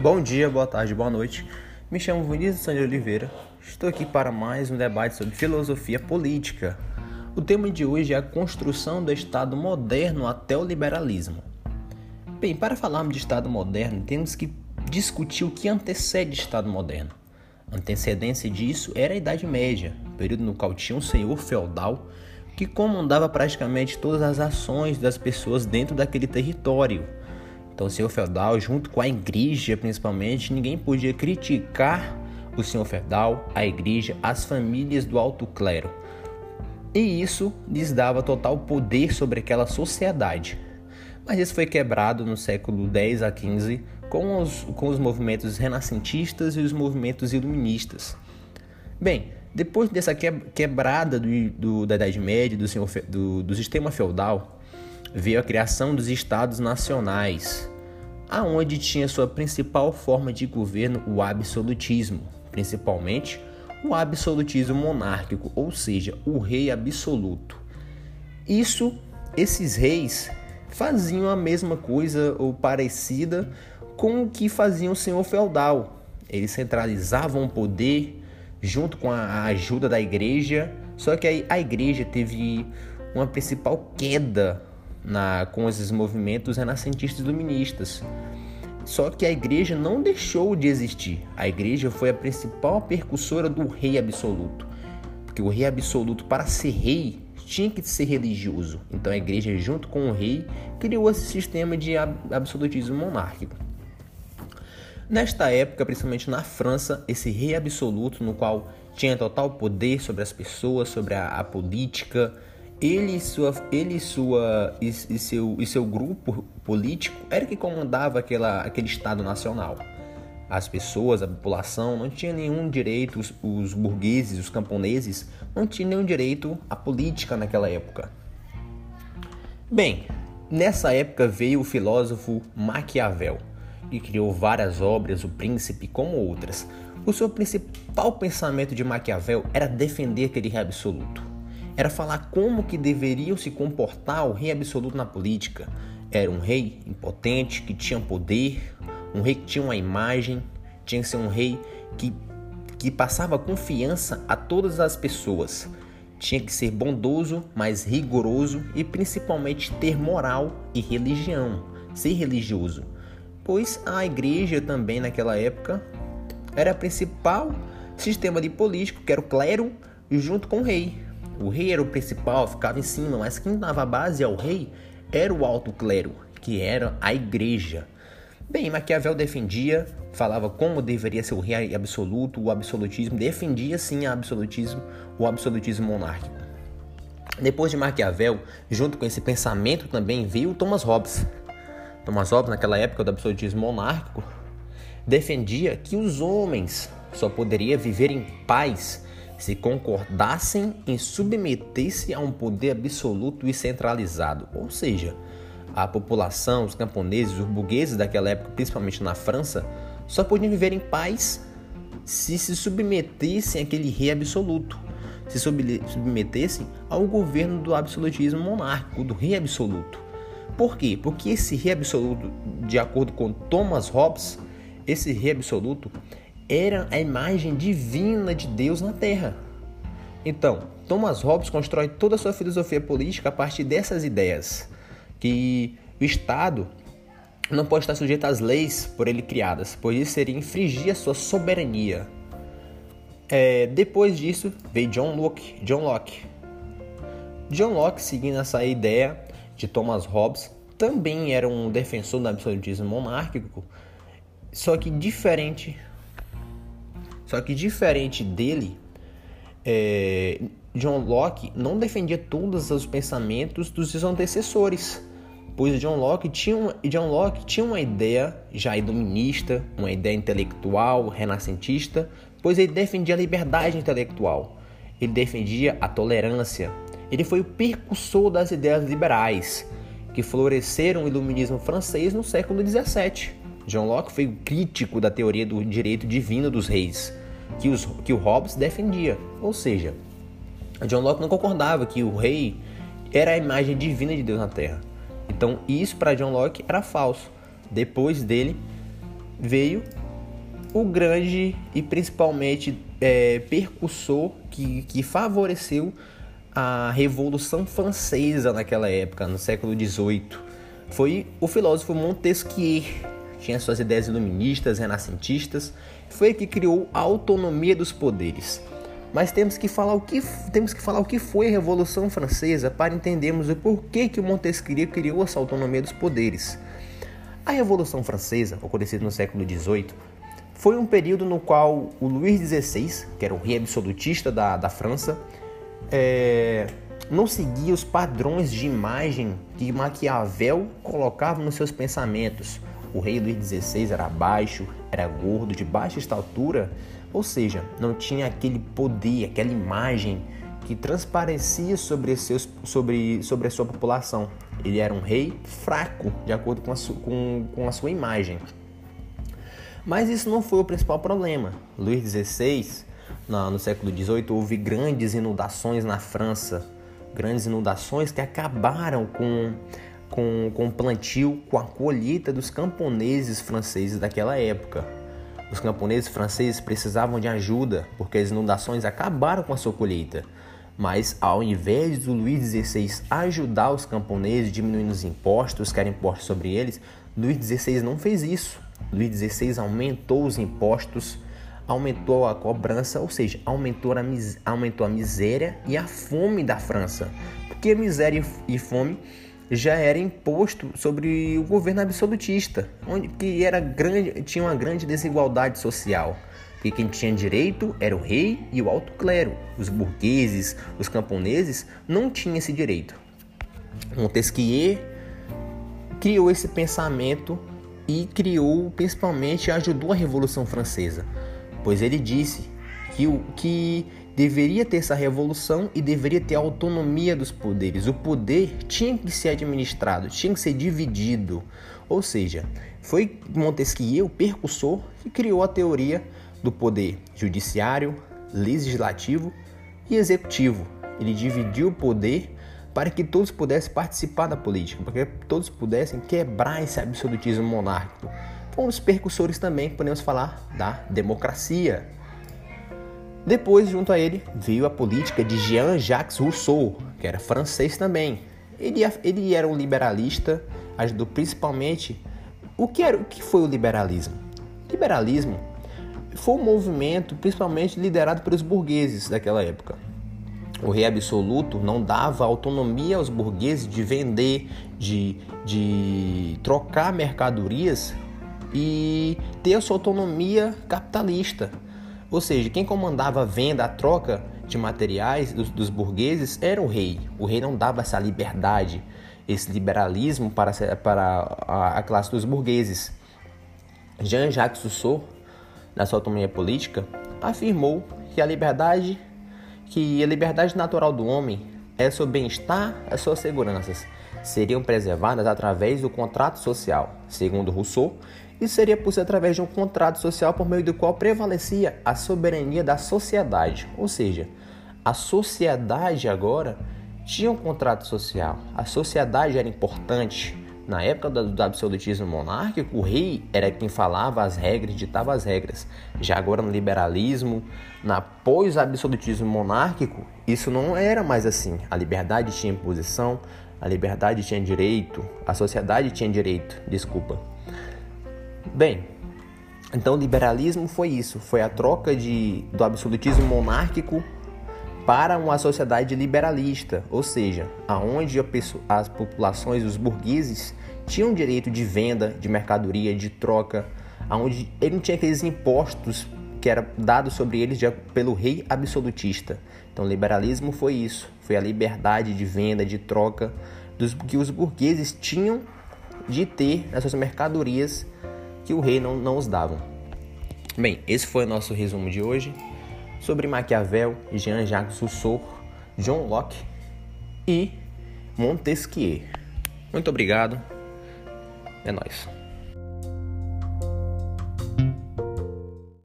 Bom dia, boa tarde, boa noite. Me chamo Vinícius Sandy Oliveira. Estou aqui para mais um debate sobre filosofia política. O tema de hoje é a construção do Estado moderno até o liberalismo. Bem, para falarmos de Estado moderno, temos que discutir o que antecede Estado moderno. A antecedência disso era a Idade Média, período no qual tinha um senhor feudal que comandava praticamente todas as ações das pessoas dentro daquele território então, o senhor feudal, junto com a igreja principalmente, ninguém podia criticar o senhor feudal, a igreja, as famílias do alto clero. E isso lhes dava total poder sobre aquela sociedade. Mas isso foi quebrado no século 10 a 15 com os, com os movimentos renascentistas e os movimentos iluministas. Bem, depois dessa quebrada do, do, da Idade Média, do, senhor, do, do sistema feudal, veio a criação dos estados nacionais, aonde tinha sua principal forma de governo o absolutismo, principalmente o absolutismo monárquico, ou seja, o rei absoluto. Isso, esses reis faziam a mesma coisa ou parecida com o que faziam o senhor feudal. Eles centralizavam o poder junto com a ajuda da igreja, só que aí a igreja teve uma principal queda na, com esses movimentos renascentistas iluministas. Só que a igreja não deixou de existir. A igreja foi a principal percussora do rei absoluto. Porque o rei absoluto, para ser rei, tinha que ser religioso. Então a igreja, junto com o rei, criou esse sistema de absolutismo monárquico. Nesta época, principalmente na França, esse rei absoluto, no qual tinha total poder sobre as pessoas, sobre a, a política, ele e sua ele sua e, e, seu e seu grupo político era que comandava aquela aquele estado nacional. As pessoas a população não tinha nenhum direito os, os burgueses os camponeses não tinham nenhum direito à política naquela época. Bem nessa época veio o filósofo Maquiavel que criou várias obras o Príncipe como outras. O seu principal pensamento de Maquiavel era defender aquele rei absoluto era falar como que deveriam se comportar o rei absoluto na política. Era um rei impotente, que tinha poder, um rei que tinha uma imagem, tinha que ser um rei que, que passava confiança a todas as pessoas. Tinha que ser bondoso, mas rigoroso e principalmente ter moral e religião, ser religioso. Pois a igreja também naquela época era o principal sistema de político, que era o clero, junto com o rei. O rei era o principal, ficava em cima, mas quem dava base ao rei era o alto clero, que era a igreja. Bem, Maquiavel defendia, falava como deveria ser o rei absoluto, o absolutismo, defendia sim o absolutismo, o absolutismo monárquico. Depois de Maquiavel, junto com esse pensamento também veio Thomas Hobbes. Thomas Hobbes, naquela época do absolutismo monárquico, defendia que os homens só poderiam viver em paz se concordassem em submeter-se a um poder absoluto e centralizado, ou seja, a população, os camponeses, os burgueses daquela época, principalmente na França, só podiam viver em paz se se submetessem àquele rei absoluto, se submetessem ao governo do absolutismo monárquico, do rei absoluto. Por quê? Porque esse rei absoluto, de acordo com Thomas Hobbes, esse rei absoluto era a imagem divina de Deus na Terra. Então, Thomas Hobbes constrói toda a sua filosofia política a partir dessas ideias, que o Estado não pode estar sujeito às leis por ele criadas, pois isso seria infringir a sua soberania. É, depois disso veio John Locke. John Locke. John Locke, seguindo essa ideia de Thomas Hobbes, também era um defensor do absolutismo monárquico, só que diferente só que diferente dele, é, John Locke não defendia todos os pensamentos dos seus antecessores, pois John Locke tinha, John Locke tinha uma ideia já iluminista, uma ideia intelectual, renascentista, pois ele defendia a liberdade intelectual, ele defendia a tolerância, ele foi o percussor das ideias liberais que floresceram o iluminismo francês no século XVII. John Locke foi o crítico da teoria do direito divino dos reis, que, os, que o Hobbes defendia. Ou seja, John Locke não concordava que o rei era a imagem divina de Deus na Terra. Então, isso para John Locke era falso. Depois dele veio o grande e principalmente é, percussor que, que favoreceu a Revolução Francesa naquela época, no século XVIII. Foi o filósofo Montesquieu, tinha suas ideias iluministas, renascentistas, foi que criou a autonomia dos poderes. Mas temos que falar o que temos que falar o que foi a Revolução Francesa para entendermos o porquê que Montesquieu criou essa autonomia dos poderes. A Revolução Francesa, ocorrida no século XVIII, foi um período no qual o Luís XVI, que era o rei absolutista da, da França, é, não seguia os padrões de imagem que Maquiavel colocava nos seus pensamentos. O rei Luís XVI era baixo, era gordo, de baixa estatura, ou seja, não tinha aquele poder, aquela imagem que transparecia sobre, seus, sobre, sobre a sua população. Ele era um rei fraco, de acordo com a, su, com, com a sua imagem. Mas isso não foi o principal problema. Luís XVI, no século XVIII, houve grandes inundações na França, grandes inundações que acabaram com com, com o plantio, com a colheita dos camponeses franceses daquela época. Os camponeses franceses precisavam de ajuda porque as inundações acabaram com a sua colheita. Mas ao invés do Luís XVI ajudar os camponeses diminuindo os impostos que eram impostos sobre eles, Luís XVI não fez isso. Luís XVI aumentou os impostos, aumentou a cobrança, ou seja, aumentou a, aumentou a miséria e a fome da França. Porque miséria e fome já era imposto sobre o governo absolutista, onde que era grande, tinha uma grande desigualdade social. Porque quem tinha direito era o rei e o alto clero. Os burgueses, os camponeses não tinham esse direito. Montesquieu criou esse pensamento e criou, principalmente, ajudou a Revolução Francesa, pois ele disse que, que deveria ter essa revolução e deveria ter autonomia dos poderes. O poder tinha que ser administrado, tinha que ser dividido. Ou seja, foi Montesquieu, o percussor, que criou a teoria do poder judiciário, legislativo e executivo. Ele dividiu o poder para que todos pudessem participar da política, para que todos pudessem quebrar esse absolutismo monárquico. Foram os percussores também, podemos falar, da democracia, depois, junto a ele, veio a política de Jean-Jacques Rousseau, que era francês também. Ele, ele era um liberalista, ajudou principalmente. O que, era, o que foi o liberalismo? Liberalismo foi um movimento principalmente liderado pelos burgueses daquela época. O rei absoluto não dava autonomia aos burgueses de vender, de, de trocar mercadorias e ter a sua autonomia capitalista. Ou seja, quem comandava a venda, a troca de materiais dos, dos burgueses era o rei. O rei não dava essa liberdade, esse liberalismo para, para a, a classe dos burgueses. Jean-Jacques Rousseau, na sua autonomia política, afirmou que a liberdade, que a liberdade natural do homem é seu bem-estar, as suas seguranças seriam preservadas através do contrato social. Segundo Rousseau, isso seria possível através de um contrato social por meio do qual prevalecia a soberania da sociedade. Ou seja, a sociedade agora tinha um contrato social. A sociedade era importante. Na época do absolutismo monárquico, o rei era quem falava as regras, ditava as regras. Já agora no liberalismo, na pós-absolutismo monárquico, isso não era mais assim. A liberdade tinha imposição, a liberdade tinha direito, a sociedade tinha direito, desculpa. Bem, então o liberalismo foi isso, foi a troca de, do absolutismo monárquico para uma sociedade liberalista, ou seja, aonde as populações, os burgueses, tinham direito de venda, de mercadoria, de troca, aonde ele não tinha aqueles impostos que era dado sobre eles pelo rei absolutista. Então, liberalismo foi isso, foi a liberdade de venda, de troca dos que os burgueses tinham de ter nas suas mercadorias que o rei não, não os dava. Bem, esse foi o nosso resumo de hoje sobre Maquiavel, Jean-Jacques Rousseau, John Locke e Montesquieu. Muito obrigado. É nóis.